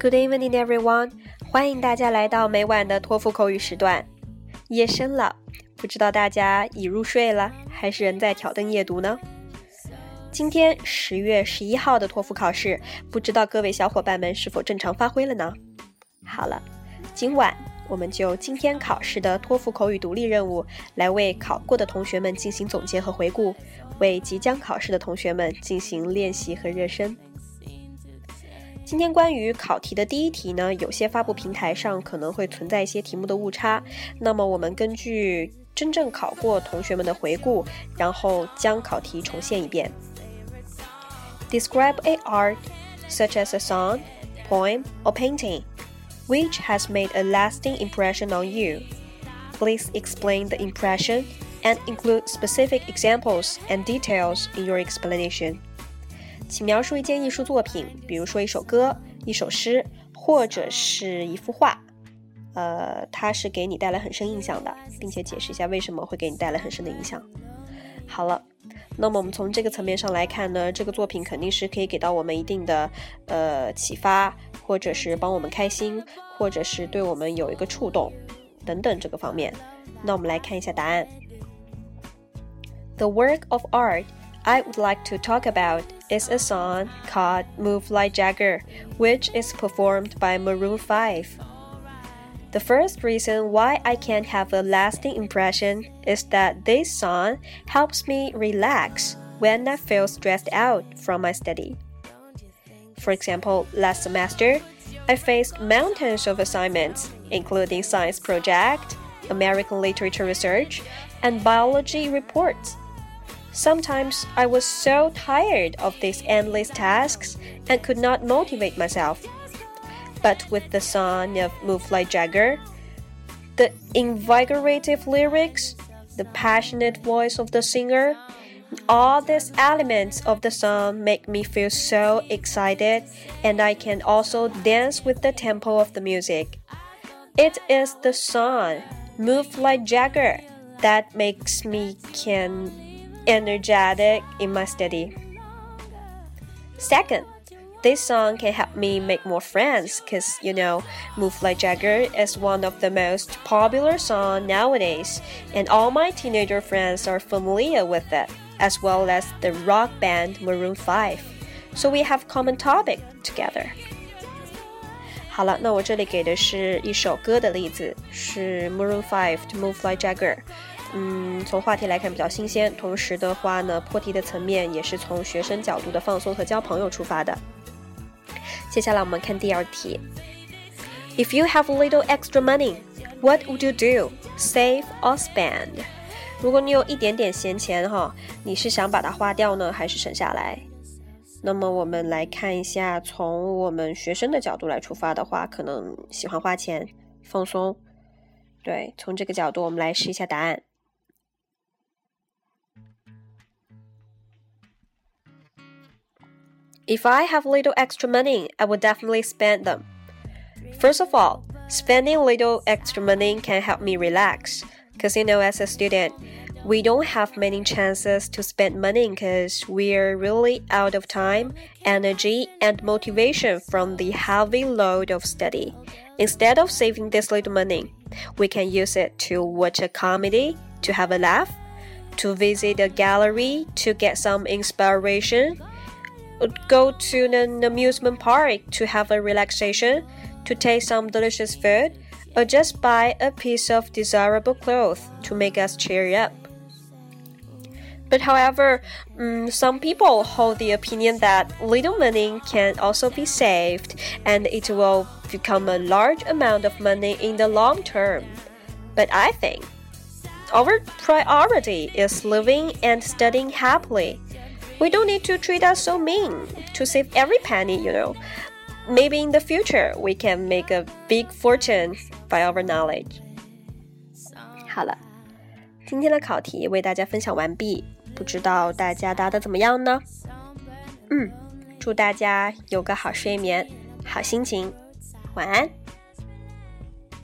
Good evening, everyone！欢迎大家来到每晚的托福口语时段。夜深了，不知道大家已入睡了，还是仍在挑灯夜读呢？今天十月十一号的托福考试，不知道各位小伙伴们是否正常发挥了呢？好了，今晚我们就今天考试的托福口语独立任务，来为考过的同学们进行总结和回顾，为即将考试的同学们进行练习和热身。今天关于考题的第一题呢，有些发布平台上可能会存在一些题目的误差。那么我们根据真正考过同学们的回顾，然后将考题重现一遍。Describe a art such as a song, poem, or painting, which has made a lasting impression on you. Please explain the impression and include specific examples and details in your explanation. 请描述一件艺术作品，比如说一首歌、一首诗，或者是一幅画。呃，它是给你带来很深印象的，并且解释一下为什么会给你带来很深的影响。好了，那么我们从这个层面上来看呢，这个作品肯定是可以给到我们一定的呃启发，或者是帮我们开心，或者是对我们有一个触动等等这个方面。那我们来看一下答案。The work of art I would like to talk about is a song called Move Like Jagger, which is performed by Maroon 5. The first reason why I can't have a lasting impression is that this song helps me relax when I feel stressed out from my study. For example, last semester, I faced mountains of assignments, including science project, American literature research, and biology reports. Sometimes I was so tired of these endless tasks and could not motivate myself. But with the song of Move Like Jagger, the invigorative lyrics, the passionate voice of the singer, all these elements of the song make me feel so excited and I can also dance with the tempo of the music. It is the song Move Like Jagger that makes me can energetic in my study. Second, this song can help me make more friends because you know, Move Like Jagger is one of the most popular songs nowadays, and all my teenager friends are familiar with it, as well as the rock band Maroon 5. So we have common topic together. 好了，那我这里给的是一首歌的例子，是 Maroon 5的 Move Like Jagger。 嗯，从话题来看比较新鲜，同时的话呢，破题的层面也是从学生角度的放松和交朋友出发的。接下来我们看第二题。If you have a little extra money, what would you do? Save or spend? 如果你有一点点闲钱哈，你是想把它花掉呢，还是省下来？那么我们来看一下，从我们学生的角度来出发的话，可能喜欢花钱放松。对，从这个角度我们来试一下答案。If I have little extra money, I would definitely spend them. First of all, spending little extra money can help me relax. Because, you know, as a student, we don't have many chances to spend money because we're really out of time, energy, and motivation from the heavy load of study. Instead of saving this little money, we can use it to watch a comedy, to have a laugh, to visit a gallery, to get some inspiration go to an amusement park to have a relaxation, to taste some delicious food, or just buy a piece of desirable clothes to make us cheer up. But however, um, some people hold the opinion that little money can also be saved and it will become a large amount of money in the long term. But I think our priority is living and studying happily we don't need to treat us so mean to save every penny, you know. Maybe in the future we can make a big fortune by our knowledge. 好了，今天的考题为大家分享完毕，不知道大家答的怎么样呢？嗯，祝大家有个好睡眠，好心情，晚安。